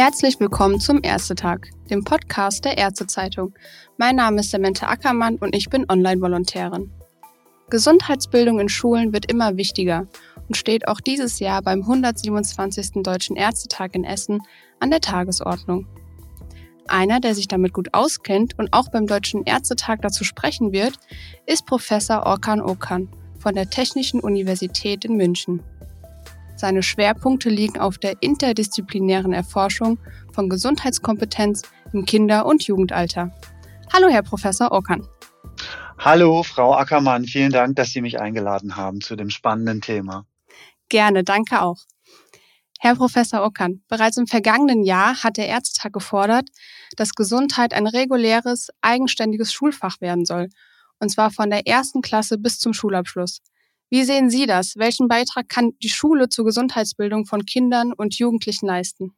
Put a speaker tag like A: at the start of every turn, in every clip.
A: Herzlich willkommen zum Ärztetag, dem Podcast der Ärztezeitung. Mein Name ist Samantha Ackermann und ich bin Online-Volontärin. Gesundheitsbildung in Schulen wird immer wichtiger und steht auch dieses Jahr beim 127. Deutschen Ärztetag in Essen an der Tagesordnung. Einer, der sich damit gut auskennt und auch beim Deutschen Ärztetag dazu sprechen wird, ist Professor Orkan Okan von der Technischen Universität in München. Seine Schwerpunkte liegen auf der interdisziplinären Erforschung von Gesundheitskompetenz im Kinder- und Jugendalter. Hallo, Herr Professor Okan.
B: Hallo, Frau Ackermann. Vielen Dank, dass Sie mich eingeladen haben zu dem spannenden Thema.
A: Gerne, danke auch. Herr Professor Okan, bereits im vergangenen Jahr hat der Ärztetag gefordert, dass Gesundheit ein reguläres, eigenständiges Schulfach werden soll, und zwar von der ersten Klasse bis zum Schulabschluss. Wie sehen Sie das? Welchen Beitrag kann die Schule zur Gesundheitsbildung von Kindern und Jugendlichen leisten?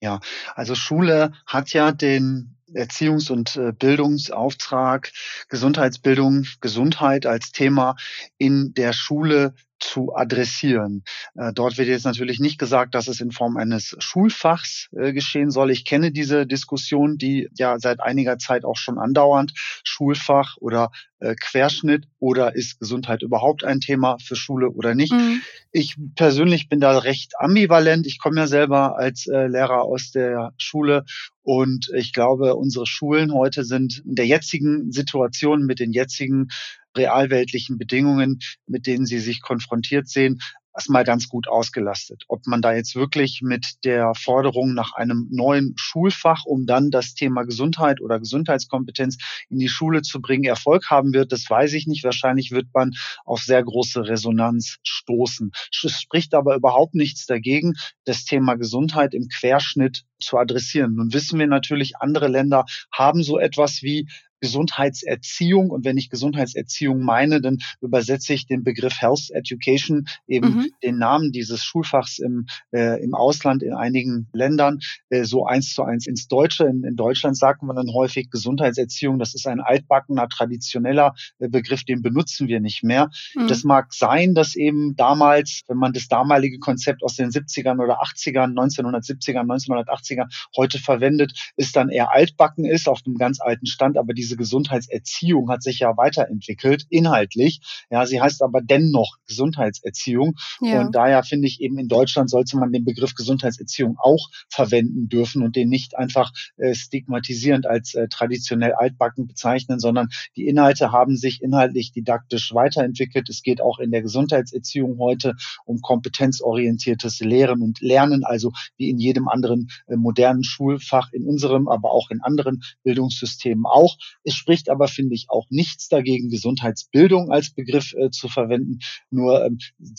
B: Ja, also Schule hat ja den Erziehungs- und äh, Bildungsauftrag, Gesundheitsbildung, Gesundheit als Thema in der Schule zu adressieren. Äh, dort wird jetzt natürlich nicht gesagt, dass es in Form eines Schulfachs äh, geschehen soll. Ich kenne diese Diskussion, die ja seit einiger Zeit auch schon andauernd. Schulfach oder äh, Querschnitt oder ist Gesundheit überhaupt ein Thema für Schule oder nicht? Mhm. Ich persönlich bin da recht ambivalent. Ich komme ja selber als Lehrer aus der Schule und ich glaube, unsere Schulen heute sind in der jetzigen Situation mit den jetzigen realweltlichen Bedingungen, mit denen sie sich konfrontiert sehen, erstmal ganz gut ausgelastet. Ob man da jetzt wirklich mit der Forderung nach einem neuen Schulfach, um dann das Thema Gesundheit oder Gesundheitskompetenz in die Schule zu bringen, Erfolg haben wird, das weiß ich nicht. Wahrscheinlich wird man auf sehr große Resonanz stoßen. Es spricht aber überhaupt nichts dagegen, das Thema Gesundheit im Querschnitt zu adressieren. Nun wissen wir natürlich, andere Länder haben so etwas wie Gesundheitserziehung. Und wenn ich Gesundheitserziehung meine, dann übersetze ich den Begriff Health Education, eben mhm. den Namen dieses Schulfachs im, äh, im Ausland in einigen Ländern, äh, so eins zu eins ins Deutsche. In, in Deutschland sagt man dann häufig Gesundheitserziehung. Das ist ein altbackener, traditioneller äh, Begriff, den benutzen wir nicht mehr. Mhm. Das mag sein, dass eben damals, wenn man das damalige Konzept aus den 70ern oder 80ern, 1970ern, 1980ern heute verwendet, ist dann eher altbacken ist, auf einem ganz alten Stand. Aber diese diese Gesundheitserziehung hat sich ja weiterentwickelt, inhaltlich. Ja, sie heißt aber dennoch Gesundheitserziehung. Ja. Und daher finde ich eben in Deutschland sollte man den Begriff Gesundheitserziehung auch verwenden dürfen und den nicht einfach äh, stigmatisierend als äh, traditionell altbacken bezeichnen, sondern die Inhalte haben sich inhaltlich didaktisch weiterentwickelt. Es geht auch in der Gesundheitserziehung heute um kompetenzorientiertes Lehren und Lernen, also wie in jedem anderen äh, modernen Schulfach in unserem, aber auch in anderen Bildungssystemen auch. Es spricht aber, finde ich, auch nichts dagegen, Gesundheitsbildung als Begriff äh, zu verwenden. Nur ähm,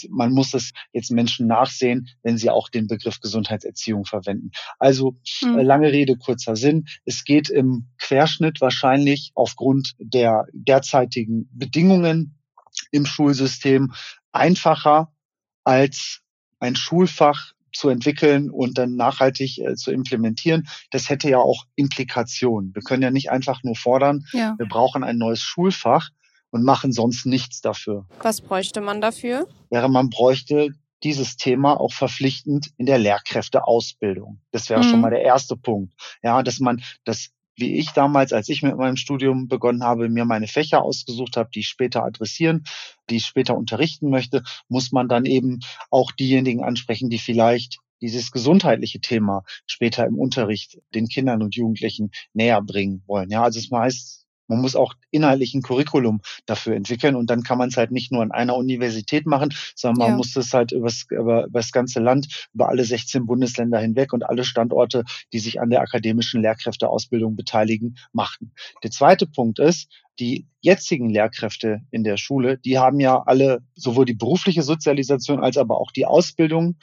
B: man muss es jetzt Menschen nachsehen, wenn sie auch den Begriff Gesundheitserziehung verwenden. Also mhm. äh, lange Rede, kurzer Sinn. Es geht im Querschnitt wahrscheinlich aufgrund der derzeitigen Bedingungen im Schulsystem einfacher als ein Schulfach zu entwickeln und dann nachhaltig äh, zu implementieren, das hätte ja auch Implikationen. Wir können ja nicht einfach nur fordern, ja. wir brauchen ein neues Schulfach und machen sonst nichts dafür.
A: Was bräuchte man dafür?
B: Wäre man bräuchte dieses Thema auch verpflichtend in der Lehrkräfteausbildung. Das wäre mhm. schon mal der erste Punkt. Ja, dass man das wie ich damals, als ich mit meinem Studium begonnen habe, mir meine Fächer ausgesucht habe, die ich später adressieren, die ich später unterrichten möchte, muss man dann eben auch diejenigen ansprechen, die vielleicht dieses gesundheitliche Thema später im Unterricht den Kindern und Jugendlichen näher bringen wollen. Ja, also es heißt man muss auch inhaltlich ein Curriculum dafür entwickeln und dann kann man es halt nicht nur an einer Universität machen, sondern man ja. muss es halt übers, über, über das ganze Land, über alle 16 Bundesländer hinweg und alle Standorte, die sich an der akademischen Lehrkräfteausbildung beteiligen, machen. Der zweite Punkt ist, die jetzigen Lehrkräfte in der Schule, die haben ja alle sowohl die berufliche Sozialisation als aber auch die Ausbildung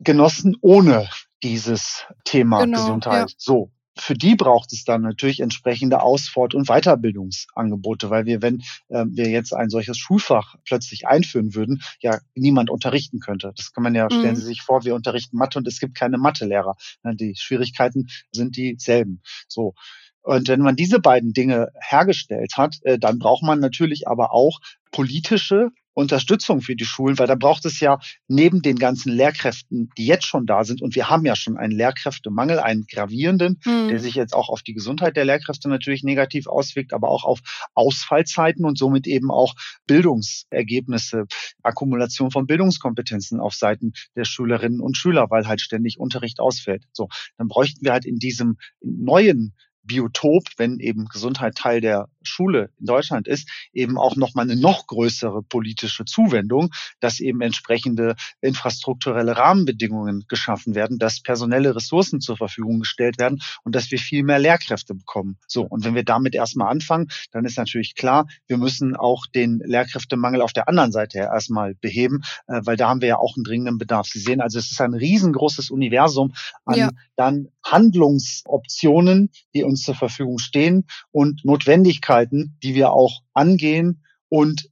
B: genossen ohne dieses Thema genau, Gesundheit. Ja. So für die braucht es dann natürlich entsprechende Ausfort- und Weiterbildungsangebote, weil wir, wenn äh, wir jetzt ein solches Schulfach plötzlich einführen würden, ja niemand unterrichten könnte. Das kann man ja, stellen Sie mhm. sich vor, wir unterrichten Mathe und es gibt keine Mathelehrer. Die Schwierigkeiten sind dieselben. So. Und wenn man diese beiden Dinge hergestellt hat, äh, dann braucht man natürlich aber auch politische Unterstützung für die Schulen, weil da braucht es ja neben den ganzen Lehrkräften, die jetzt schon da sind, und wir haben ja schon einen Lehrkräftemangel, einen gravierenden, mhm. der sich jetzt auch auf die Gesundheit der Lehrkräfte natürlich negativ auswirkt, aber auch auf Ausfallzeiten und somit eben auch Bildungsergebnisse, Akkumulation von Bildungskompetenzen auf Seiten der Schülerinnen und Schüler, weil halt ständig Unterricht ausfällt. So, dann bräuchten wir halt in diesem neuen Biotop, wenn eben Gesundheit Teil der Schule in Deutschland ist, eben auch nochmal eine noch größere politische Zuwendung, dass eben entsprechende infrastrukturelle Rahmenbedingungen geschaffen werden, dass personelle Ressourcen zur Verfügung gestellt werden und dass wir viel mehr Lehrkräfte bekommen. So, und wenn wir damit erstmal anfangen, dann ist natürlich klar, wir müssen auch den Lehrkräftemangel auf der anderen Seite ja erstmal beheben, äh, weil da haben wir ja auch einen dringenden Bedarf. Sie sehen also, es ist ein riesengroßes Universum an ja. dann Handlungsoptionen, die uns zur Verfügung stehen und Notwendigkeiten, die wir auch angehen und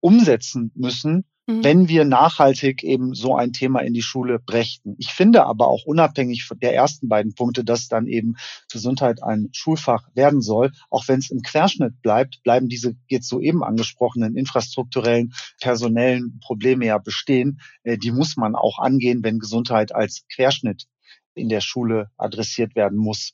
B: umsetzen müssen, mhm. wenn wir nachhaltig eben so ein Thema in die Schule brächten. Ich finde aber auch unabhängig von der ersten beiden Punkte, dass dann eben Gesundheit ein Schulfach werden soll, auch wenn es im Querschnitt bleibt, bleiben diese jetzt soeben angesprochenen infrastrukturellen, personellen Probleme ja bestehen. Äh, die muss man auch angehen, wenn Gesundheit als Querschnitt in der Schule adressiert werden muss.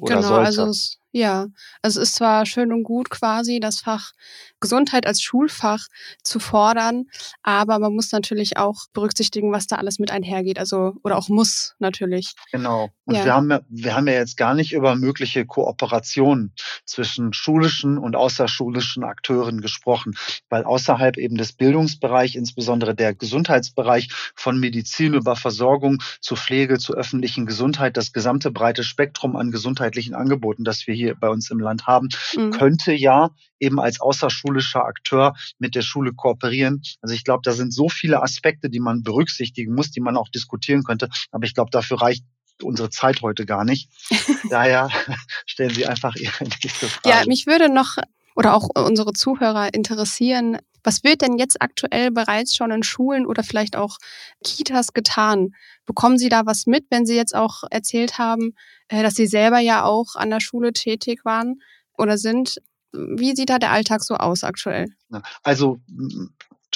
B: Oder
A: genau,
B: sollte.
A: also es, ja, also es ist zwar schön und gut quasi das Fach Gesundheit als Schulfach zu fordern, aber man muss natürlich auch berücksichtigen, was da alles mit einhergeht, also oder auch muss natürlich.
B: Genau. Und ja. wir haben ja, wir haben ja jetzt gar nicht über mögliche Kooperationen zwischen schulischen und außerschulischen Akteuren gesprochen, weil außerhalb eben des Bildungsbereichs, insbesondere der Gesundheitsbereich von Medizin über Versorgung zu Pflege, zu öffentlichen Gesundheit, das gesamte breite Spektrum an gesundheitlichen Angeboten, das wir hier bei uns im Land haben, mhm. könnte ja eben als außerschulischer Akteur mit der Schule kooperieren. Also ich glaube, da sind so viele Aspekte, die man berücksichtigen muss, die man auch diskutieren könnte. Aber ich glaube, dafür reicht unsere Zeit heute gar nicht. Daher stellen Sie einfach Ihre nächste Frage.
A: Ja, mich würde noch oder auch unsere Zuhörer interessieren, was wird denn jetzt aktuell bereits schon in Schulen oder vielleicht auch Kitas getan? Bekommen Sie da was mit, wenn Sie jetzt auch erzählt haben, äh, dass Sie selber ja auch an der Schule tätig waren oder sind? Wie sieht da der Alltag so aus aktuell?
B: Also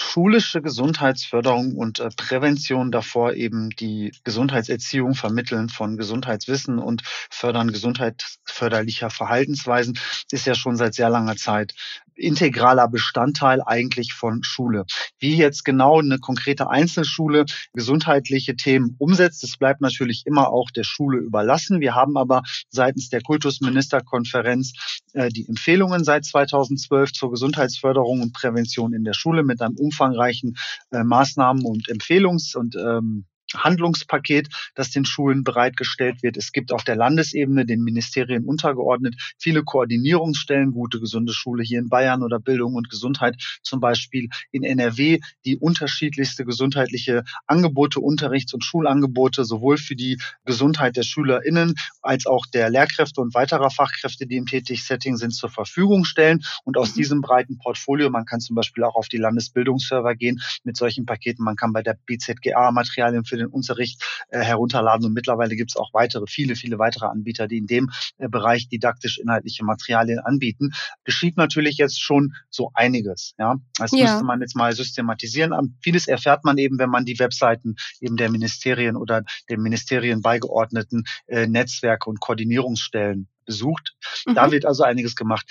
B: schulische Gesundheitsförderung und äh, Prävention davor eben die Gesundheitserziehung vermitteln von Gesundheitswissen und fördern gesundheitsförderlicher Verhaltensweisen ist ja schon seit sehr langer Zeit integraler Bestandteil eigentlich von Schule. Wie jetzt genau eine konkrete Einzelschule gesundheitliche Themen umsetzt, das bleibt natürlich immer auch der Schule überlassen. Wir haben aber seitens der Kultusministerkonferenz äh, die Empfehlungen seit 2012 zur Gesundheitsförderung und Prävention in der Schule mit einem umfangreichen äh, Maßnahmen und Empfehlungs- und ähm, Handlungspaket, das den Schulen bereitgestellt wird. Es gibt auf der Landesebene den Ministerien untergeordnet viele Koordinierungsstellen, gute gesunde Schule hier in Bayern oder Bildung und Gesundheit zum Beispiel in NRW, die unterschiedlichste gesundheitliche Angebote, Unterrichts- und Schulangebote sowohl für die Gesundheit der SchülerInnen als auch der Lehrkräfte und weiterer Fachkräfte, die im Tätigsetting sind, zur Verfügung stellen. Und aus mhm. diesem breiten Portfolio, man kann zum Beispiel auch auf die Landesbildungsserver gehen mit solchen Paketen, man kann bei der BZGA Materialien für den den Unterricht äh, herunterladen. Und mittlerweile gibt es auch weitere, viele, viele weitere Anbieter, die in dem äh, Bereich didaktisch-inhaltliche Materialien anbieten. Geschieht natürlich jetzt schon so einiges. Ja, das ja. müsste man jetzt mal systematisieren. Vieles erfährt man eben, wenn man die Webseiten eben der Ministerien oder den Ministerien beigeordneten äh, Netzwerke und Koordinierungsstellen besucht. Mhm. Da wird also einiges gemacht.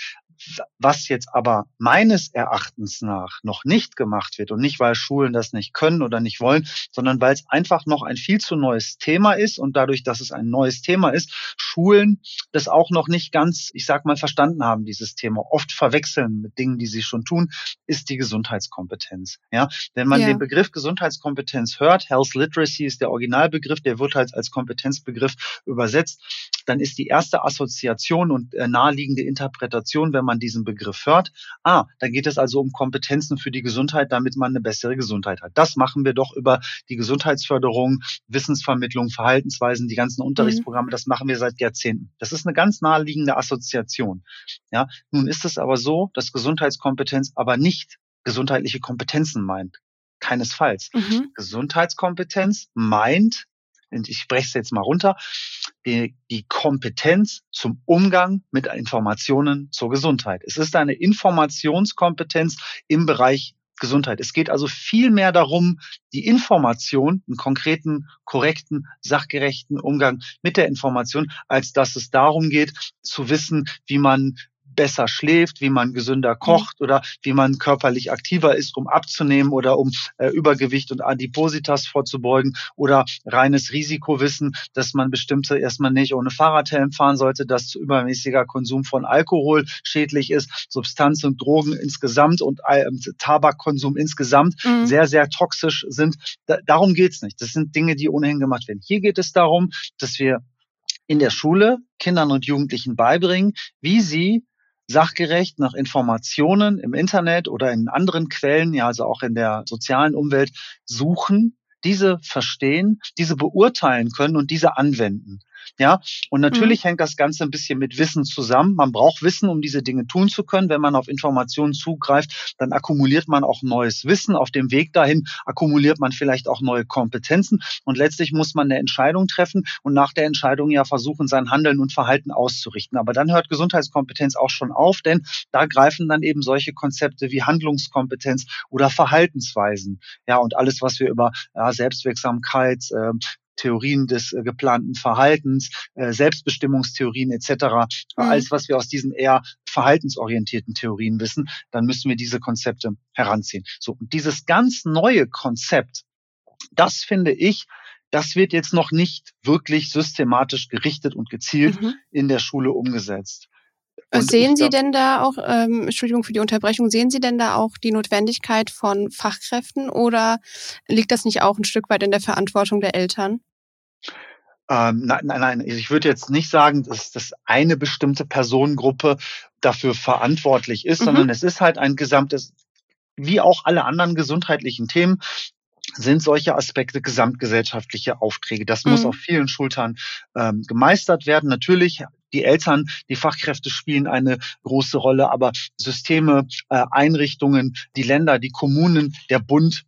B: Was jetzt aber meines Erachtens nach noch nicht gemacht wird und nicht, weil Schulen das nicht können oder nicht wollen, sondern weil es einfach noch ein viel zu neues Thema ist und dadurch, dass es ein neues Thema ist, Schulen das auch noch nicht ganz, ich sag mal, verstanden haben, dieses Thema. Oft verwechseln mit Dingen, die sie schon tun, ist die Gesundheitskompetenz. Ja, wenn man ja. den Begriff Gesundheitskompetenz hört, Health Literacy ist der Originalbegriff, der wird halt als Kompetenzbegriff übersetzt, dann ist die erste Assoziation und äh, naheliegende Interpretation, wenn man diesen Begriff hört, ah, da geht es also um Kompetenzen für die Gesundheit, damit man eine bessere Gesundheit hat. Das machen wir doch über die Gesundheitsförderung, Wissensvermittlung, Verhaltensweisen, die ganzen mhm. Unterrichtsprogramme, das machen wir seit Jahrzehnten. Das ist eine ganz naheliegende Assoziation. Ja, nun ist es aber so, dass Gesundheitskompetenz aber nicht gesundheitliche Kompetenzen meint. Keinesfalls. Mhm. Gesundheitskompetenz meint ich spreche es jetzt mal runter, die, die Kompetenz zum Umgang mit Informationen zur Gesundheit. Es ist eine Informationskompetenz im Bereich Gesundheit. Es geht also viel mehr darum, die Information, einen konkreten, korrekten, sachgerechten Umgang mit der Information, als dass es darum geht, zu wissen, wie man besser schläft, wie man gesünder mhm. kocht oder wie man körperlich aktiver ist, um abzunehmen oder um äh, Übergewicht und Adipositas vorzubeugen oder reines Risikowissen, dass man bestimmte erstmal nicht ohne Fahrradhelm fahren sollte, dass übermäßiger Konsum von Alkohol schädlich ist, Substanz und Drogen insgesamt und äh, Tabakkonsum insgesamt mhm. sehr, sehr toxisch sind. Da, darum geht's nicht. Das sind Dinge, die ohnehin gemacht werden. Hier geht es darum, dass wir in der Schule Kindern und Jugendlichen beibringen, wie sie sachgerecht nach Informationen im Internet oder in anderen Quellen, ja also auch in der sozialen Umwelt suchen, diese verstehen, diese beurteilen können und diese anwenden. Ja, und natürlich mhm. hängt das Ganze ein bisschen mit Wissen zusammen. Man braucht Wissen, um diese Dinge tun zu können. Wenn man auf Informationen zugreift, dann akkumuliert man auch neues Wissen. Auf dem Weg dahin akkumuliert man vielleicht auch neue Kompetenzen. Und letztlich muss man eine Entscheidung treffen und nach der Entscheidung ja versuchen, sein Handeln und Verhalten auszurichten. Aber dann hört Gesundheitskompetenz auch schon auf, denn da greifen dann eben solche Konzepte wie Handlungskompetenz oder Verhaltensweisen. Ja, und alles, was wir über ja, Selbstwirksamkeit, äh, Theorien des äh, geplanten Verhaltens, äh, Selbstbestimmungstheorien etc., mhm. alles, was wir aus diesen eher verhaltensorientierten Theorien wissen, dann müssen wir diese Konzepte heranziehen. So, und dieses ganz neue Konzept, das finde ich, das wird jetzt noch nicht wirklich systematisch gerichtet und gezielt mhm. in der Schule umgesetzt.
A: Und sehen Sie denn da auch, ähm, Entschuldigung für die Unterbrechung, sehen Sie denn da auch die Notwendigkeit von Fachkräften oder liegt das nicht auch ein Stück weit in der Verantwortung der Eltern?
B: Ähm, nein, nein, nein. Ich würde jetzt nicht sagen, dass das eine bestimmte Personengruppe dafür verantwortlich ist, mhm. sondern es ist halt ein gesamtes, wie auch alle anderen gesundheitlichen Themen, sind solche Aspekte gesamtgesellschaftliche Aufträge. Das mhm. muss auf vielen Schultern ähm, gemeistert werden. Natürlich die Eltern, die Fachkräfte spielen eine große Rolle, aber Systeme, äh, Einrichtungen, die Länder, die Kommunen, der Bund,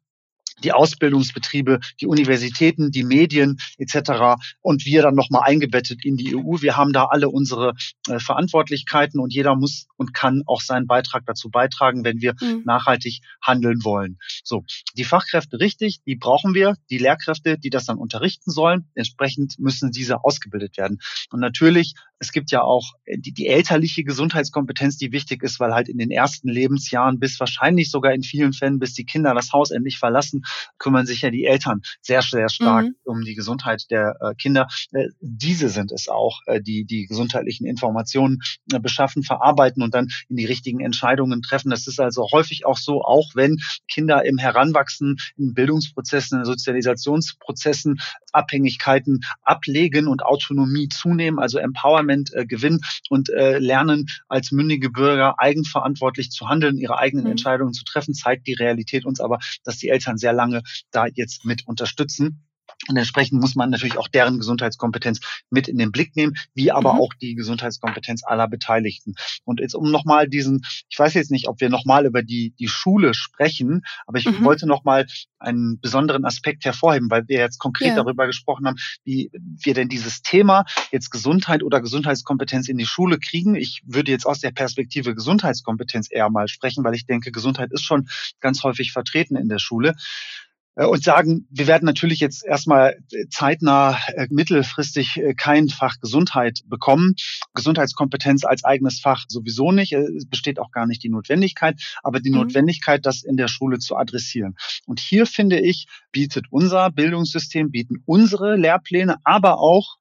B: die Ausbildungsbetriebe, die Universitäten, die Medien etc. und wir dann nochmal eingebettet in die EU. Wir haben da alle unsere äh, Verantwortlichkeiten und jeder muss und kann auch seinen Beitrag dazu beitragen, wenn wir mhm. nachhaltig handeln wollen. So, die Fachkräfte richtig, die brauchen wir, die Lehrkräfte, die das dann unterrichten sollen. Entsprechend müssen diese ausgebildet werden. Und natürlich, es gibt ja auch die, die elterliche Gesundheitskompetenz, die wichtig ist, weil halt in den ersten Lebensjahren bis wahrscheinlich sogar in vielen Fällen, bis die Kinder das Haus endlich verlassen, kümmern sich ja die Eltern sehr, sehr stark mhm. um die Gesundheit der äh, Kinder. Äh, diese sind es auch, äh, die die gesundheitlichen Informationen beschaffen, verarbeiten und dann in die richtigen Entscheidungen treffen. Das ist also häufig auch so, auch wenn Kinder im Heranwachsen, in Bildungsprozessen, in Sozialisationsprozessen Abhängigkeiten ablegen und Autonomie zunehmen, also Empowerment gewinnen und lernen, als mündige Bürger eigenverantwortlich zu handeln, ihre eigenen mhm. Entscheidungen zu treffen, zeigt die Realität uns aber, dass die Eltern sehr lange da jetzt mit unterstützen. Und entsprechend muss man natürlich auch deren Gesundheitskompetenz mit in den Blick nehmen, wie aber mhm. auch die Gesundheitskompetenz aller Beteiligten. Und jetzt um nochmal diesen, ich weiß jetzt nicht, ob wir nochmal über die, die Schule sprechen, aber ich mhm. wollte nochmal einen besonderen Aspekt hervorheben, weil wir jetzt konkret ja. darüber gesprochen haben, wie wir denn dieses Thema jetzt Gesundheit oder Gesundheitskompetenz in die Schule kriegen. Ich würde jetzt aus der Perspektive Gesundheitskompetenz eher mal sprechen, weil ich denke, Gesundheit ist schon ganz häufig vertreten in der Schule. Äh, und sagen, wir werden natürlich jetzt erstmal zeitnah äh, mittelfristig äh, kein Fach Gesundheit bekommen. Gesundheitskompetenz als eigenes Fach sowieso nicht. Es besteht auch gar nicht die Notwendigkeit, aber die mhm. Notwendigkeit, das in der Schule zu adressieren. Und hier finde ich, bietet unser Bildungssystem, bieten unsere Lehrpläne, aber auch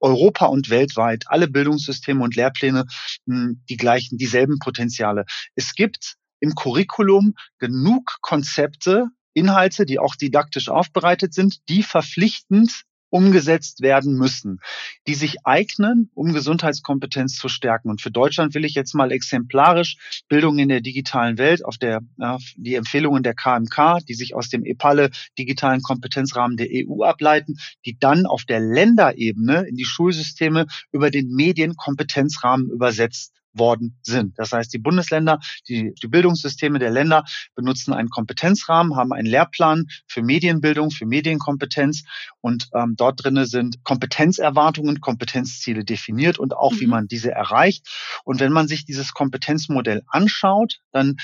B: Europa und weltweit alle Bildungssysteme und Lehrpläne hm, die gleichen, dieselben Potenziale. Es gibt im Curriculum genug Konzepte, Inhalte, die auch didaktisch aufbereitet sind, die verpflichtend umgesetzt werden müssen, die sich eignen, um Gesundheitskompetenz zu stärken. Und für Deutschland will ich jetzt mal exemplarisch Bildung in der digitalen Welt auf der ja, die Empfehlungen der KMK, die sich aus dem EPALE digitalen Kompetenzrahmen der EU ableiten, die dann auf der Länderebene in die Schulsysteme über den Medienkompetenzrahmen übersetzt worden sind. Das heißt, die Bundesländer, die, die Bildungssysteme der Länder benutzen einen Kompetenzrahmen, haben einen Lehrplan für Medienbildung, für Medienkompetenz und ähm, dort drinne sind Kompetenzerwartungen, Kompetenzziele definiert und auch, mhm. wie man diese erreicht. Und wenn man sich dieses Kompetenzmodell anschaut, dann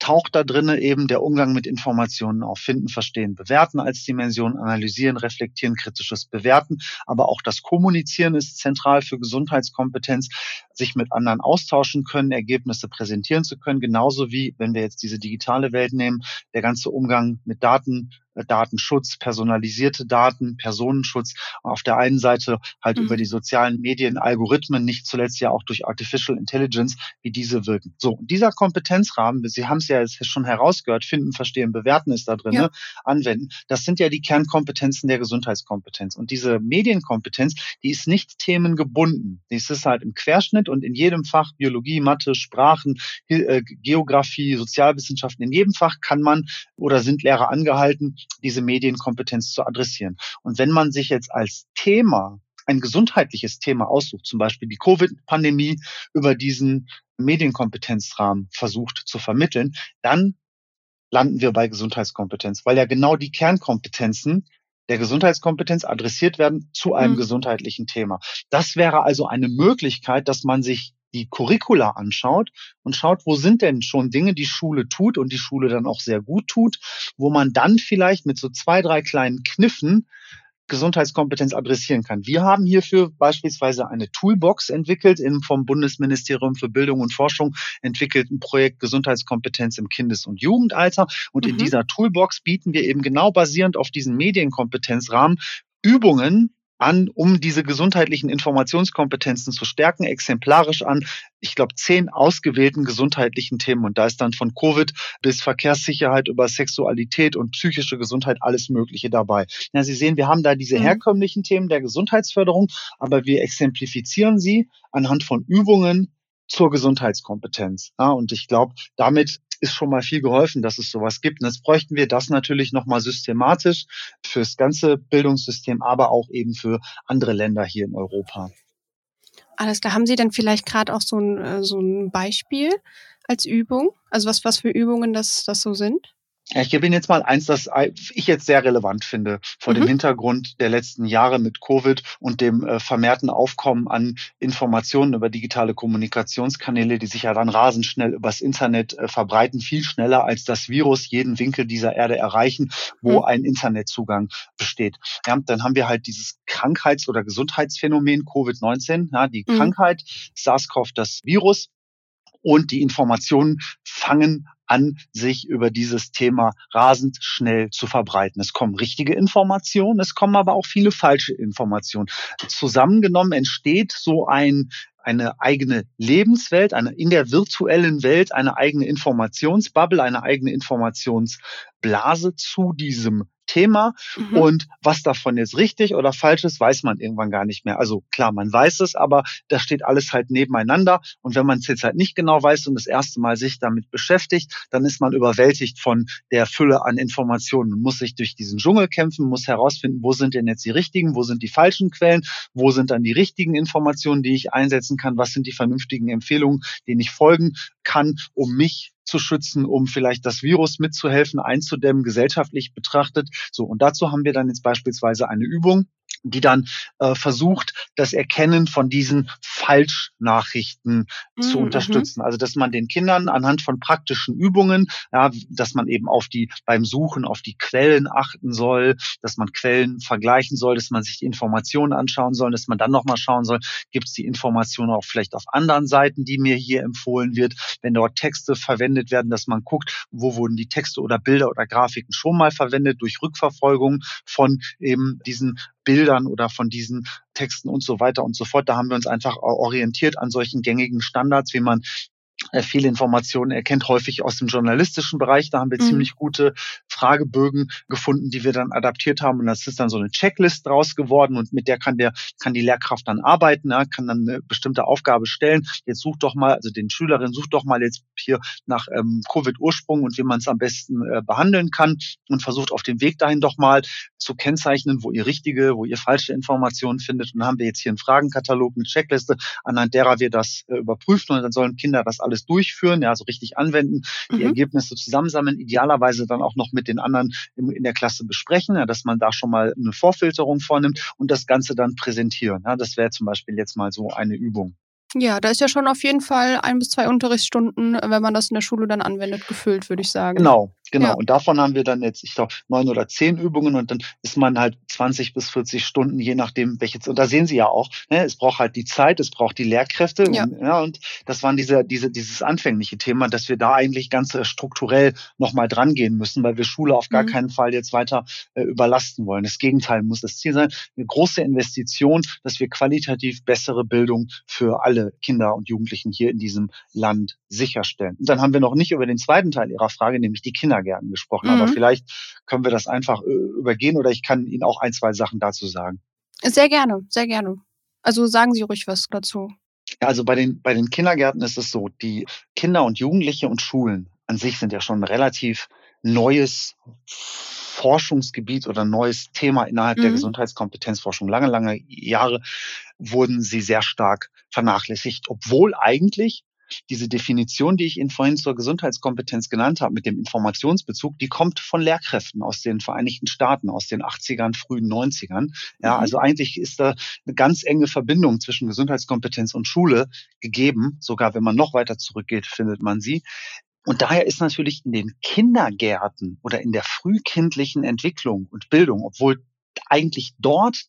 B: taucht da drinnen eben der Umgang mit Informationen auf. Finden, verstehen, bewerten als Dimension, analysieren, reflektieren, kritisches Bewerten. Aber auch das Kommunizieren ist zentral für Gesundheitskompetenz, sich mit anderen austauschen können, Ergebnisse präsentieren zu können. Genauso wie, wenn wir jetzt diese digitale Welt nehmen, der ganze Umgang mit Daten, Datenschutz, personalisierte Daten, Personenschutz. Auf der einen Seite halt mhm. über die sozialen Medien, Algorithmen, nicht zuletzt ja auch durch Artificial Intelligence, wie diese wirken. So, dieser Kompetenzrahmen, Sie haben es ja jetzt schon herausgehört, finden, verstehen, bewerten ist da drin, ja. ne? anwenden. Das sind ja die Kernkompetenzen der Gesundheitskompetenz. Und diese Medienkompetenz, die ist nicht themengebunden. Die ist halt im Querschnitt und in jedem Fach Biologie, Mathe, Sprachen, äh, Geografie, Sozialwissenschaften, in jedem Fach kann man oder sind Lehrer angehalten, diese Medienkompetenz zu adressieren. Und wenn man sich jetzt als Thema ein gesundheitliches Thema aussucht, zum Beispiel die Covid-Pandemie über diesen Medienkompetenzrahmen versucht zu vermitteln, dann landen wir bei Gesundheitskompetenz, weil ja genau die Kernkompetenzen der Gesundheitskompetenz adressiert werden zu einem mhm. gesundheitlichen Thema. Das wäre also eine Möglichkeit, dass man sich die Curricula anschaut und schaut, wo sind denn schon Dinge, die Schule tut und die Schule dann auch sehr gut tut, wo man dann vielleicht mit so zwei, drei kleinen Kniffen Gesundheitskompetenz adressieren kann. Wir haben hierfür beispielsweise eine Toolbox entwickelt im vom Bundesministerium für Bildung und Forschung entwickelten Projekt Gesundheitskompetenz im Kindes- und Jugendalter. Und mhm. in dieser Toolbox bieten wir eben genau basierend auf diesen Medienkompetenzrahmen Übungen an, um diese gesundheitlichen Informationskompetenzen zu stärken, exemplarisch an, ich glaube, zehn ausgewählten gesundheitlichen Themen. Und da ist dann von Covid bis Verkehrssicherheit über Sexualität und psychische Gesundheit alles Mögliche dabei. Ja, Sie sehen, wir haben da diese mhm. herkömmlichen Themen der Gesundheitsförderung, aber wir exemplifizieren sie anhand von Übungen zur Gesundheitskompetenz. Ja, und ich glaube, damit ist schon mal viel geholfen, dass es sowas gibt. Und jetzt bräuchten wir das natürlich nochmal systematisch fürs ganze Bildungssystem, aber auch eben für andere Länder hier in Europa.
A: Alles da Haben Sie denn vielleicht gerade auch so ein, äh, so ein Beispiel als Übung? Also was, was für Übungen das, das so sind?
B: Ich gebe Ihnen jetzt mal eins, das ich jetzt sehr relevant finde, vor mhm. dem Hintergrund der letzten Jahre mit Covid und dem äh, vermehrten Aufkommen an Informationen über digitale Kommunikationskanäle, die sich ja dann rasend schnell übers Internet äh, verbreiten, viel schneller als das Virus jeden Winkel dieser Erde erreichen, wo mhm. ein Internetzugang besteht. Ja, dann haben wir halt dieses Krankheits- oder Gesundheitsphänomen Covid-19, ja, die mhm. Krankheit, SARS-CoV, das Virus, und die Informationen fangen an, sich über dieses Thema rasend schnell zu verbreiten. Es kommen richtige Informationen, es kommen aber auch viele falsche Informationen. Zusammengenommen entsteht so ein eine eigene Lebenswelt, eine in der virtuellen Welt eine eigene Informationsbubble, eine eigene Informationsblase zu diesem Thema. Mhm. Und was davon jetzt richtig oder falsch ist, weiß man irgendwann gar nicht mehr. Also klar, man weiß es, aber da steht alles halt nebeneinander. Und wenn man es jetzt halt nicht genau weiß und das erste Mal sich damit beschäftigt, dann ist man überwältigt von der Fülle an Informationen und muss sich durch diesen Dschungel kämpfen, muss herausfinden, wo sind denn jetzt die richtigen, wo sind die falschen Quellen, wo sind dann die richtigen Informationen, die ich einsetzen kann, was sind die vernünftigen Empfehlungen, denen ich folgen kann, um mich zu schützen, um vielleicht das Virus mitzuhelfen, einzudämmen, gesellschaftlich betrachtet. So, und dazu haben wir dann jetzt beispielsweise eine Übung, die dann äh, versucht, das Erkennen von diesen Falschnachrichten mhm. zu unterstützen. Also dass man den Kindern anhand von praktischen Übungen, ja, dass man eben auf die beim Suchen auf die Quellen achten soll, dass man Quellen vergleichen soll, dass man sich die Informationen anschauen soll, dass man dann nochmal schauen soll, gibt es die Informationen auch vielleicht auf anderen Seiten, die mir hier empfohlen wird, wenn dort Texte verwendet werden, dass man guckt, wo wurden die Texte oder Bilder oder Grafiken schon mal verwendet durch Rückverfolgung von eben diesen Bildern oder von diesen Texten und so weiter und so fort. Da haben wir uns einfach orientiert an solchen gängigen Standards, wie man äh, viele Informationen erkennt, häufig aus dem journalistischen Bereich. Da haben wir mhm. ziemlich gute Fragebögen gefunden, die wir dann adaptiert haben. Und das ist dann so eine Checklist draus geworden und mit der kann der, kann die Lehrkraft dann arbeiten, ja, kann dann eine bestimmte Aufgabe stellen. Jetzt sucht doch mal, also den Schülerinnen sucht doch mal jetzt hier nach ähm, Covid-Ursprung und wie man es am besten äh, behandeln kann und versucht auf dem Weg dahin doch mal zu kennzeichnen, wo ihr richtige, wo ihr falsche Informationen findet. Und dann haben wir jetzt hier einen Fragenkatalog, eine Checkliste, anhand derer wir das äh, überprüfen und dann sollen Kinder das alles durchführen, ja, also richtig anwenden, die mhm. Ergebnisse zusammensammeln, idealerweise dann auch noch mit den anderen in, in der Klasse besprechen, ja, dass man da schon mal eine Vorfilterung vornimmt und das Ganze dann präsentieren. Ja, das wäre zum Beispiel jetzt mal so eine Übung.
A: Ja, da ist ja schon auf jeden Fall ein bis zwei Unterrichtsstunden, wenn man das in der Schule dann anwendet, gefüllt, würde ich sagen.
B: Genau, genau. Ja. Und davon haben wir dann jetzt, ich glaube, neun oder zehn Übungen und dann ist man halt 20 bis 40 Stunden, je nachdem, welches. Und da sehen Sie ja auch, ne, es braucht halt die Zeit, es braucht die Lehrkräfte. Ja. Und, ja, und das waren diese, diese, dieses anfängliche Thema, dass wir da eigentlich ganz äh, strukturell nochmal dran gehen müssen, weil wir Schule auf gar mhm. keinen Fall jetzt weiter äh, überlasten wollen. Das Gegenteil muss das Ziel sein. Eine große Investition, dass wir qualitativ bessere Bildung für alle alle Kinder und Jugendlichen hier in diesem Land sicherstellen. Und dann haben wir noch nicht über den zweiten Teil Ihrer Frage, nämlich die Kindergärten gesprochen. Mhm. Aber vielleicht können wir das einfach äh, übergehen oder ich kann Ihnen auch ein, zwei Sachen dazu sagen.
A: Sehr gerne, sehr gerne. Also sagen Sie ruhig was dazu.
B: Ja, also bei den, bei den Kindergärten ist es so, die Kinder und Jugendliche und Schulen an sich sind ja schon ein relativ neues Forschungsgebiet oder neues Thema innerhalb mhm. der Gesundheitskompetenzforschung. Lange, lange Jahre wurden sie sehr stark vernachlässigt, obwohl eigentlich diese Definition, die ich Ihnen vorhin zur Gesundheitskompetenz genannt habe, mit dem Informationsbezug, die kommt von Lehrkräften aus den Vereinigten Staaten, aus den 80ern, frühen 90ern. Ja, mhm. also eigentlich ist da eine ganz enge Verbindung zwischen Gesundheitskompetenz und Schule gegeben. Sogar wenn man noch weiter zurückgeht, findet man sie. Und daher ist natürlich in den Kindergärten oder in der frühkindlichen Entwicklung und Bildung, obwohl eigentlich dort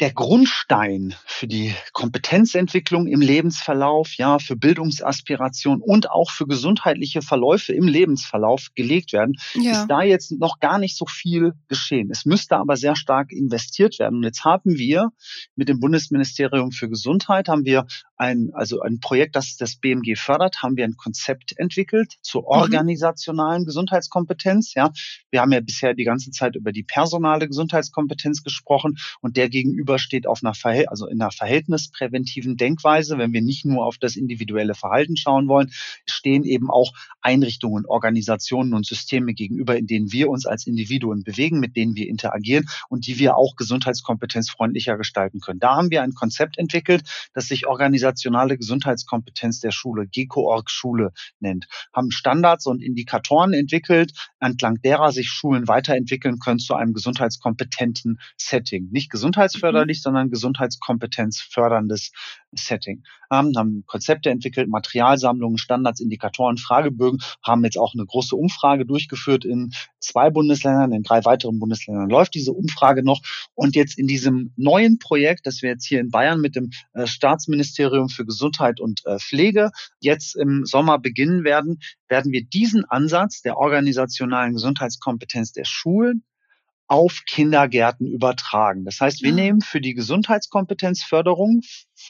B: der Grundstein für die Kompetenzentwicklung im Lebensverlauf, ja, für Bildungsaspiration und auch für gesundheitliche Verläufe im Lebensverlauf gelegt werden, ja. ist da jetzt noch gar nicht so viel geschehen. Es müsste aber sehr stark investiert werden. Und jetzt haben wir mit dem Bundesministerium für Gesundheit haben wir ein, also ein Projekt, das das BMG fördert, haben wir ein Konzept entwickelt zur mhm. organisationalen mhm. Gesundheitskompetenz. Ja, wir haben ja bisher die ganze Zeit über die personale Gesundheitskompetenz gesprochen und der gegenüber steht auf einer, Verhält also in einer verhältnispräventiven Denkweise, wenn wir nicht nur auf das individuelle Verhalten schauen wollen, stehen eben auch Einrichtungen, Organisationen und Systeme gegenüber, in denen wir uns als Individuen bewegen, mit denen wir interagieren und die wir auch gesundheitskompetenzfreundlicher gestalten können. Da haben wir ein Konzept entwickelt, das sich Organisation organisationale Gesundheitskompetenz der Schule, GECO-Org Schule nennt, haben Standards und Indikatoren entwickelt, entlang derer sich Schulen weiterentwickeln können zu einem gesundheitskompetenten Setting. Nicht gesundheitsförderlich, mhm. sondern gesundheitskompetenzförderndes Setting. Ähm, haben Konzepte entwickelt, Materialsammlungen, Standards, Indikatoren, Fragebögen, haben jetzt auch eine große Umfrage durchgeführt in zwei Bundesländern, in drei weiteren Bundesländern läuft diese Umfrage noch. Und jetzt in diesem neuen Projekt, das wir jetzt hier in Bayern mit dem äh, Staatsministerium Ministerium für Gesundheit und äh, Pflege jetzt im Sommer beginnen werden, werden wir diesen Ansatz der organisationalen Gesundheitskompetenz der Schulen auf Kindergärten übertragen. Das heißt, wir nehmen für die Gesundheitskompetenzförderung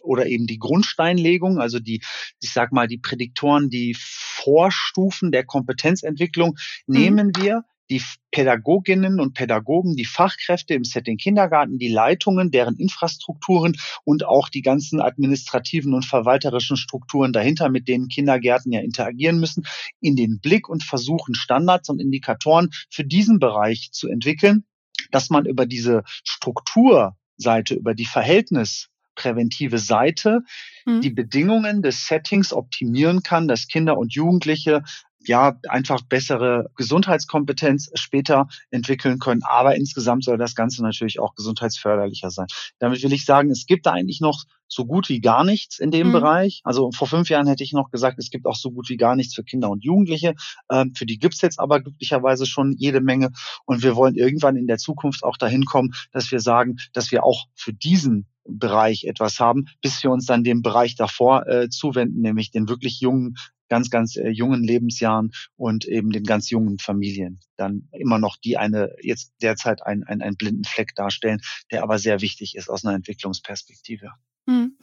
B: oder eben die Grundsteinlegung, also die, ich sag mal, die Prädiktoren, die Vorstufen der Kompetenzentwicklung, mhm. nehmen wir die Pädagoginnen und Pädagogen, die Fachkräfte im Setting Kindergarten, die Leitungen, deren Infrastrukturen und auch die ganzen administrativen und verwalterischen Strukturen dahinter, mit denen Kindergärten ja interagieren müssen, in den Blick und versuchen Standards und Indikatoren für diesen Bereich zu entwickeln, dass man über diese Strukturseite, über die Verhältnispräventive Seite mhm. die Bedingungen des Settings optimieren kann, dass Kinder und Jugendliche ja, einfach bessere Gesundheitskompetenz später entwickeln können. Aber insgesamt soll das Ganze natürlich auch gesundheitsförderlicher sein. Damit will ich sagen, es gibt da eigentlich noch so gut wie gar nichts in dem mhm. Bereich. Also vor fünf Jahren hätte ich noch gesagt, es gibt auch so gut wie gar nichts für Kinder und Jugendliche. Ähm, für die gibt's jetzt aber glücklicherweise schon jede Menge. Und wir wollen irgendwann in der Zukunft auch dahin kommen, dass wir sagen, dass wir auch für diesen Bereich etwas haben, bis wir uns dann dem Bereich davor äh, zuwenden, nämlich den wirklich jungen ganz, ganz äh, jungen Lebensjahren und eben den ganz jungen Familien dann immer noch die eine jetzt derzeit einen, einen, einen blinden Fleck darstellen, der aber sehr wichtig ist aus einer Entwicklungsperspektive.
A: Hm.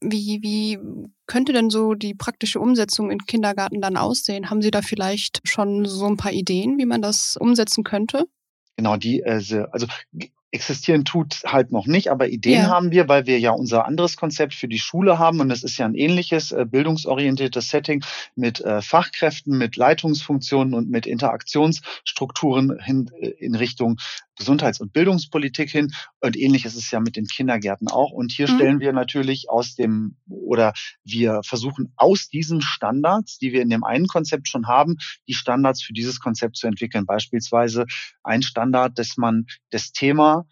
A: Wie, wie könnte denn so die praktische Umsetzung in Kindergarten dann aussehen? Haben Sie da vielleicht schon so ein paar Ideen, wie man das umsetzen könnte?
B: Genau, die, äh, also existieren tut halt noch nicht, aber Ideen ja. haben wir, weil wir ja unser anderes Konzept für die Schule haben und es ist ja ein ähnliches äh, bildungsorientiertes Setting mit äh, Fachkräften, mit Leitungsfunktionen und mit Interaktionsstrukturen hin äh, in Richtung Gesundheits- und Bildungspolitik hin und ähnlich ist es ja mit den Kindergärten auch und hier mhm. stellen wir natürlich aus dem oder wir versuchen aus diesen Standards, die wir in dem einen Konzept schon haben, die Standards für dieses Konzept zu entwickeln. Beispielsweise ein Standard, dass man das Thema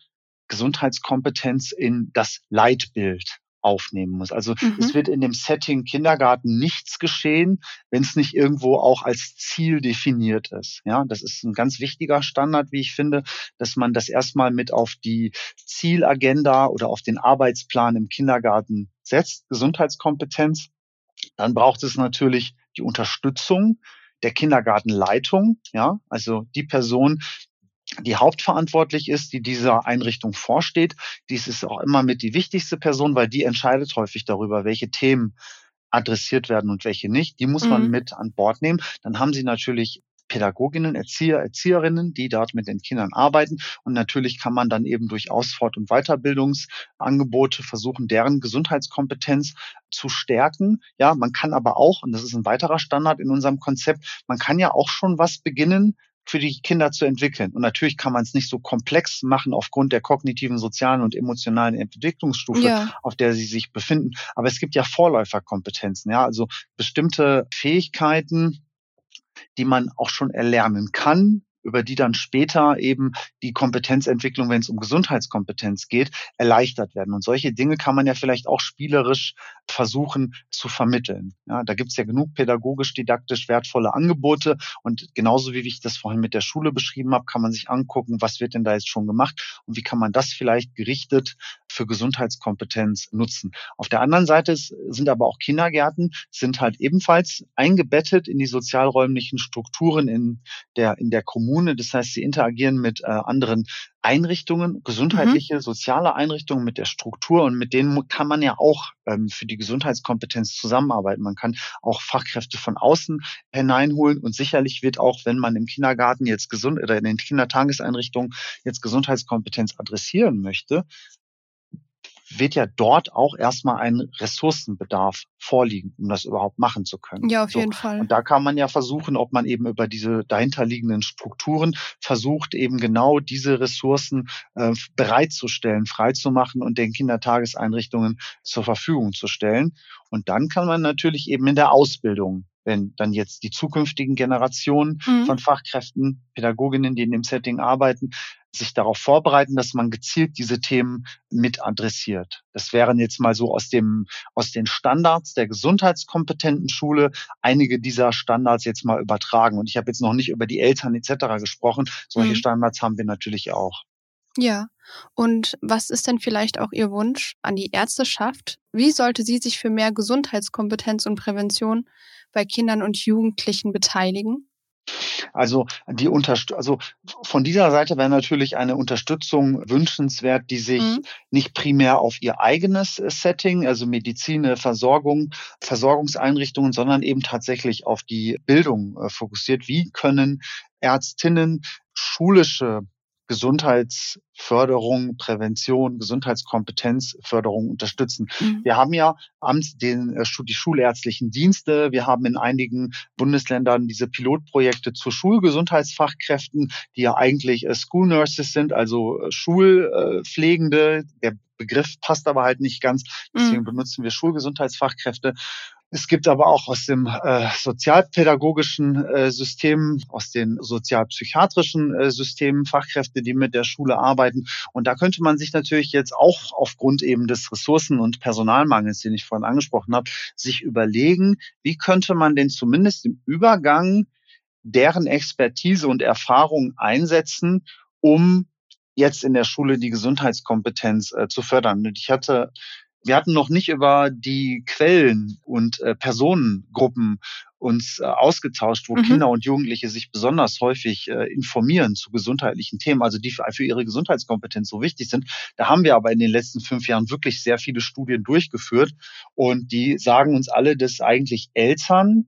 B: Gesundheitskompetenz in das Leitbild aufnehmen muss. Also mhm. es wird in dem Setting Kindergarten nichts geschehen, wenn es nicht irgendwo auch als Ziel definiert ist. Ja, das ist ein ganz wichtiger Standard, wie ich finde, dass man das erstmal mit auf die Zielagenda oder auf den Arbeitsplan im Kindergarten setzt, Gesundheitskompetenz. Dann braucht es natürlich die Unterstützung der Kindergartenleitung, ja, also die Person, die hauptverantwortlich ist, die dieser Einrichtung vorsteht. Dies ist auch immer mit die wichtigste Person, weil die entscheidet häufig darüber, welche Themen adressiert werden und welche nicht. Die muss mhm. man mit an Bord nehmen. Dann haben sie natürlich Pädagoginnen, Erzieher, Erzieherinnen, die dort mit den Kindern arbeiten. Und natürlich kann man dann eben durch Ausfort- und Weiterbildungsangebote versuchen, deren Gesundheitskompetenz zu stärken. Ja, man kann aber auch, und das ist ein weiterer Standard in unserem Konzept, man kann ja auch schon was beginnen, für die Kinder zu entwickeln. Und natürlich kann man es nicht so komplex machen aufgrund der kognitiven, sozialen und emotionalen Entwicklungsstufe, ja. auf der sie sich befinden. Aber es gibt ja Vorläuferkompetenzen, ja, also bestimmte Fähigkeiten, die man auch schon erlernen kann, über die dann später eben die Kompetenzentwicklung, wenn es um Gesundheitskompetenz geht, erleichtert werden. Und solche Dinge kann man ja vielleicht auch spielerisch versuchen zu vermitteln. Ja, da gibt es ja genug pädagogisch-didaktisch wertvolle Angebote. Und genauso wie ich das vorhin mit der Schule beschrieben habe, kann man sich angucken, was wird denn da jetzt schon gemacht und wie kann man das vielleicht gerichtet für Gesundheitskompetenz nutzen. Auf der anderen Seite sind aber auch Kindergärten, sind halt ebenfalls eingebettet in die sozialräumlichen Strukturen in der, in der Kommune. Das heißt, sie interagieren mit äh, anderen Einrichtungen, gesundheitliche, mhm. soziale Einrichtungen mit der Struktur und mit denen kann man ja auch ähm, für die Gesundheitskompetenz zusammenarbeiten. Man kann auch Fachkräfte von außen hineinholen und sicherlich wird auch, wenn man im Kindergarten jetzt gesund oder in den Kindertageseinrichtungen jetzt Gesundheitskompetenz adressieren möchte, wird ja dort auch erstmal ein Ressourcenbedarf vorliegen, um das überhaupt machen zu können.
A: Ja, auf so. jeden Fall.
B: Und da kann man ja versuchen, ob man eben über diese dahinterliegenden Strukturen versucht, eben genau diese Ressourcen äh, bereitzustellen, freizumachen und den Kindertageseinrichtungen zur Verfügung zu stellen. Und dann kann man natürlich eben in der Ausbildung wenn dann jetzt die zukünftigen Generationen mhm. von Fachkräften, Pädagoginnen, die in dem Setting arbeiten, sich darauf vorbereiten, dass man gezielt diese Themen mit adressiert. Das wären jetzt mal so aus dem, aus den Standards der gesundheitskompetenten Schule einige dieser Standards jetzt mal übertragen. Und ich habe jetzt noch nicht über die Eltern etc. gesprochen. Solche mhm. Standards haben wir natürlich auch.
A: Ja. Und was ist denn vielleicht auch Ihr Wunsch an die Ärzteschaft? Wie sollte sie sich für mehr Gesundheitskompetenz und Prävention bei Kindern und Jugendlichen beteiligen?
B: Also die Unterst also von dieser Seite wäre natürlich eine Unterstützung wünschenswert, die sich mhm. nicht primär auf ihr eigenes äh, Setting, also Medizin, äh, Versorgung, Versorgungseinrichtungen, sondern eben tatsächlich auf die Bildung äh, fokussiert. Wie können Ärztinnen schulische Gesundheitsförderung, Prävention, Gesundheitskompetenzförderung unterstützen. Mhm. Wir haben ja den, äh, die schulärztlichen Dienste. Wir haben in einigen Bundesländern diese Pilotprojekte zu Schulgesundheitsfachkräften, die ja eigentlich äh, School Nurses sind, also äh, Schulpflegende. Der Begriff passt aber halt nicht ganz. Deswegen mhm. benutzen wir Schulgesundheitsfachkräfte. Es gibt aber auch aus dem äh, sozialpädagogischen äh, System, aus den sozialpsychiatrischen äh, Systemen Fachkräfte, die mit der Schule arbeiten. Und da könnte man sich natürlich jetzt auch aufgrund eben des Ressourcen- und Personalmangels, den ich vorhin angesprochen habe, sich überlegen, wie könnte man denn zumindest im Übergang deren Expertise und Erfahrung einsetzen, um jetzt in der Schule die Gesundheitskompetenz äh, zu fördern. Und ich hatte wir hatten noch nicht über die Quellen und äh, Personengruppen uns äh, ausgetauscht, wo mhm. Kinder und Jugendliche sich besonders häufig äh, informieren zu gesundheitlichen Themen, also die für, für ihre Gesundheitskompetenz so wichtig sind. Da haben wir aber in den letzten fünf Jahren wirklich sehr viele Studien durchgeführt und die sagen uns alle, dass eigentlich Eltern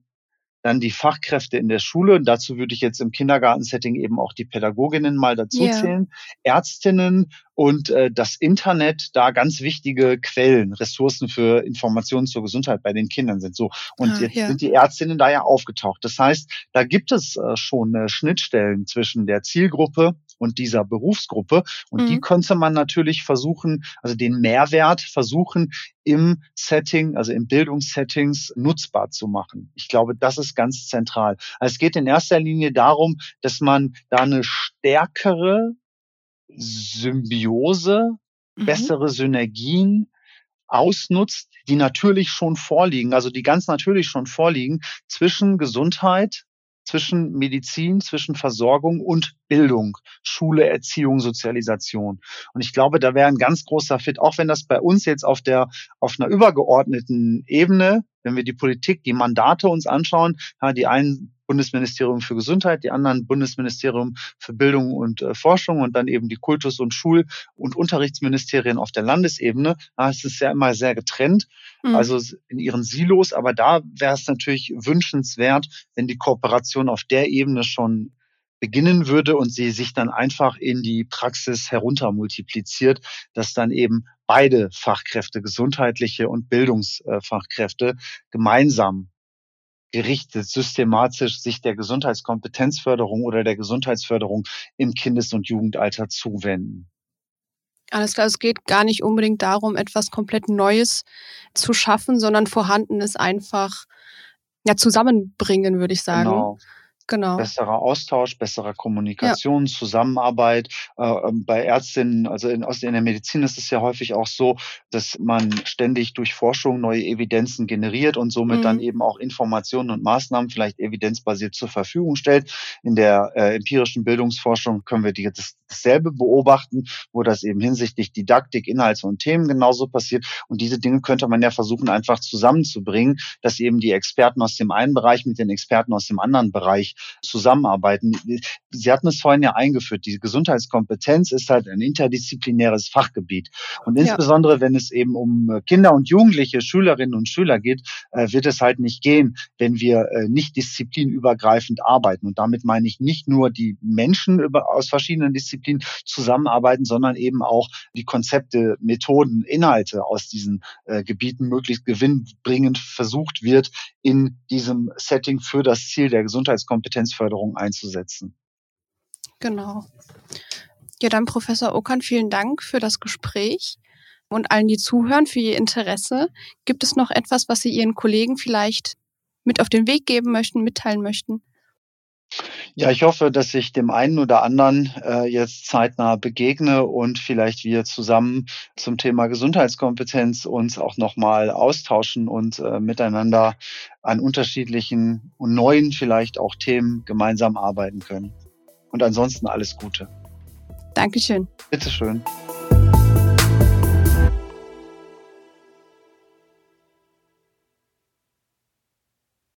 B: dann die Fachkräfte in der Schule, und dazu würde ich jetzt im Kindergartensetting eben auch die Pädagoginnen mal dazu yeah. zählen, Ärztinnen und äh, das Internet da ganz wichtige Quellen, Ressourcen für Informationen zur Gesundheit bei den Kindern sind. So und ah, jetzt ja. sind die Ärztinnen da ja aufgetaucht. Das heißt, da gibt es äh, schon äh, Schnittstellen zwischen der Zielgruppe und dieser Berufsgruppe. Und mhm. die könnte man natürlich versuchen, also den Mehrwert versuchen, im Setting, also im Bildungssettings nutzbar zu machen. Ich glaube, das ist ganz zentral. Also es geht in erster Linie darum, dass man da eine stärkere Symbiose, mhm. bessere Synergien ausnutzt, die natürlich schon vorliegen, also die ganz natürlich schon vorliegen, zwischen Gesundheit, zwischen Medizin, zwischen Versorgung und Bildung, Schule, Erziehung, Sozialisation. Und ich glaube, da wäre ein ganz großer Fit, auch wenn das bei uns jetzt auf der, auf einer übergeordneten Ebene, wenn wir die Politik, die Mandate uns anschauen, ja, die einen Bundesministerium für Gesundheit, die anderen Bundesministerium für Bildung und äh, Forschung und dann eben die Kultus- und Schul- und Unterrichtsministerien auf der Landesebene. Da ist es ja immer sehr getrennt, mhm. also in ihren Silos. Aber da wäre es natürlich wünschenswert, wenn die Kooperation auf der Ebene schon beginnen würde und sie sich dann einfach in die Praxis heruntermultipliziert, dass dann eben beide Fachkräfte, gesundheitliche und Bildungsfachkräfte, gemeinsam gerichtet, systematisch sich der Gesundheitskompetenzförderung oder der Gesundheitsförderung im Kindes- und Jugendalter zuwenden.
A: Alles klar, es geht gar nicht unbedingt darum, etwas komplett Neues zu schaffen, sondern Vorhandenes einfach ja, zusammenbringen, würde ich sagen. Genau.
B: Genau. Besserer Austausch, besserer Kommunikation, ja. Zusammenarbeit. Äh, ähm, bei Ärztinnen, also in, in der Medizin ist es ja häufig auch so, dass man ständig durch Forschung neue Evidenzen generiert und somit mhm. dann eben auch Informationen und Maßnahmen vielleicht evidenzbasiert zur Verfügung stellt. In der äh, empirischen Bildungsforschung können wir die, das, dasselbe beobachten, wo das eben hinsichtlich Didaktik, Inhalte und Themen genauso passiert. Und diese Dinge könnte man ja versuchen, einfach zusammenzubringen, dass eben die Experten aus dem einen Bereich mit den Experten aus dem anderen Bereich zusammenarbeiten. Sie hatten es vorhin ja eingeführt, die Gesundheitskompetenz ist halt ein interdisziplinäres Fachgebiet. Und insbesondere, ja. wenn es eben um äh, Kinder und Jugendliche, Schülerinnen und Schüler geht, äh, wird es halt nicht gehen, wenn wir äh, nicht disziplinübergreifend arbeiten. Und damit meine ich nicht nur die Menschen aus verschiedenen Disziplinen zusammenarbeiten, sondern eben auch die Konzepte, Methoden, Inhalte aus diesen Gebieten möglichst gewinnbringend versucht wird, in diesem Setting für das Ziel der Gesundheitskompetenz Kompetenzförderung einzusetzen.
A: Genau. Ja, dann Professor Ockern, vielen Dank für das Gespräch und allen, die zuhören, für Ihr Interesse. Gibt es noch etwas, was Sie Ihren Kollegen vielleicht mit auf den Weg geben möchten, mitteilen möchten?
B: Ja, ich hoffe, dass ich dem einen oder anderen äh, jetzt zeitnah begegne und vielleicht wir zusammen zum Thema Gesundheitskompetenz uns auch nochmal austauschen und äh, miteinander an unterschiedlichen und neuen vielleicht auch Themen gemeinsam arbeiten können. Und ansonsten alles Gute.
A: Dankeschön.
B: Bitteschön.